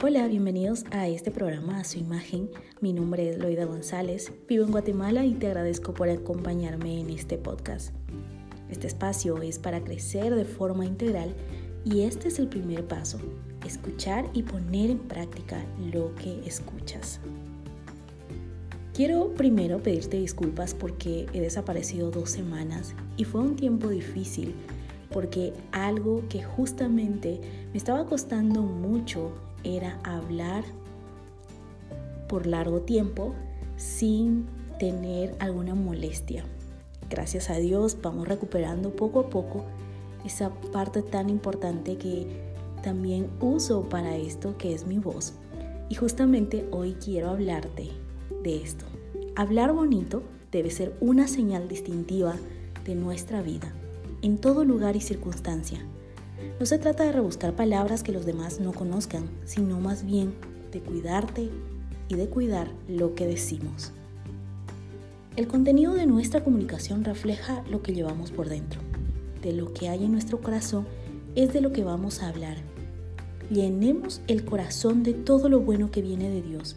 Hola, bienvenidos a este programa, a su imagen. Mi nombre es Loida González, vivo en Guatemala y te agradezco por acompañarme en este podcast. Este espacio es para crecer de forma integral y este es el primer paso, escuchar y poner en práctica lo que escuchas. Quiero primero pedirte disculpas porque he desaparecido dos semanas y fue un tiempo difícil porque algo que justamente me estaba costando mucho era hablar por largo tiempo sin tener alguna molestia. Gracias a Dios vamos recuperando poco a poco esa parte tan importante que también uso para esto que es mi voz. Y justamente hoy quiero hablarte de esto. Hablar bonito debe ser una señal distintiva de nuestra vida, en todo lugar y circunstancia. No se trata de rebuscar palabras que los demás no conozcan, sino más bien de cuidarte y de cuidar lo que decimos. El contenido de nuestra comunicación refleja lo que llevamos por dentro. De lo que hay en nuestro corazón es de lo que vamos a hablar. Llenemos el corazón de todo lo bueno que viene de Dios.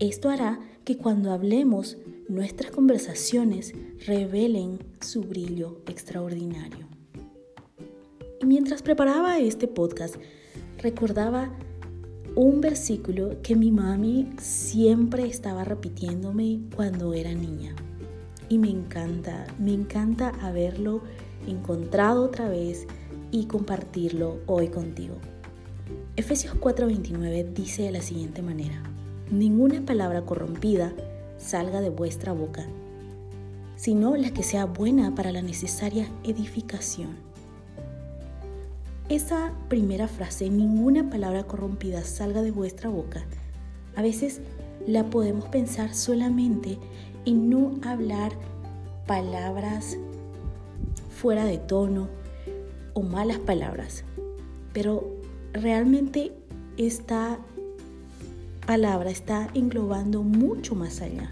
Esto hará que cuando hablemos, nuestras conversaciones revelen su brillo extraordinario. Mientras preparaba este podcast, recordaba un versículo que mi mami siempre estaba repitiéndome cuando era niña. Y me encanta, me encanta haberlo encontrado otra vez y compartirlo hoy contigo. Efesios 4:29 dice de la siguiente manera, ninguna palabra corrompida salga de vuestra boca, sino la que sea buena para la necesaria edificación esa primera frase, ninguna palabra corrompida salga de vuestra boca, a veces la podemos pensar solamente en no hablar palabras fuera de tono o malas palabras, pero realmente esta palabra está englobando mucho más allá.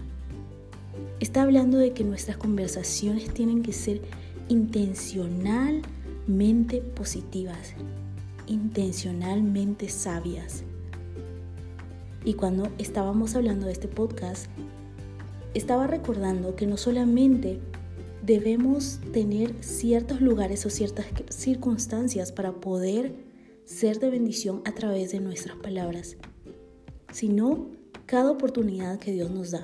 Está hablando de que nuestras conversaciones tienen que ser intencional, mente positivas, intencionalmente sabias. Y cuando estábamos hablando de este podcast, estaba recordando que no solamente debemos tener ciertos lugares o ciertas circunstancias para poder ser de bendición a través de nuestras palabras, sino cada oportunidad que Dios nos da.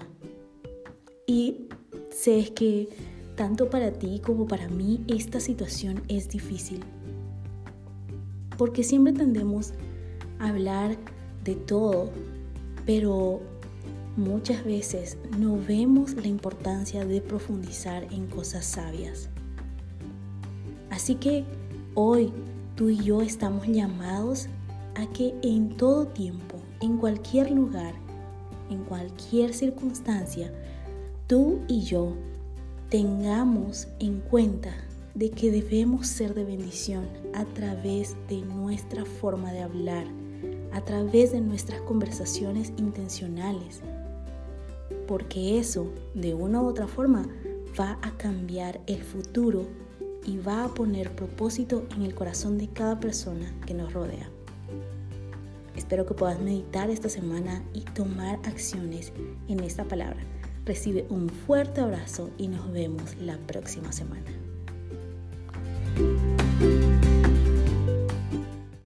Y sé que tanto para ti como para mí esta situación es difícil. Porque siempre tendemos a hablar de todo, pero muchas veces no vemos la importancia de profundizar en cosas sabias. Así que hoy tú y yo estamos llamados a que en todo tiempo, en cualquier lugar, en cualquier circunstancia, tú y yo tengamos en cuenta de que debemos ser de bendición a través de nuestra forma de hablar, a través de nuestras conversaciones intencionales, porque eso de una u otra forma va a cambiar el futuro y va a poner propósito en el corazón de cada persona que nos rodea. Espero que puedas meditar esta semana y tomar acciones en esta palabra. Recibe un fuerte abrazo y nos vemos la próxima semana.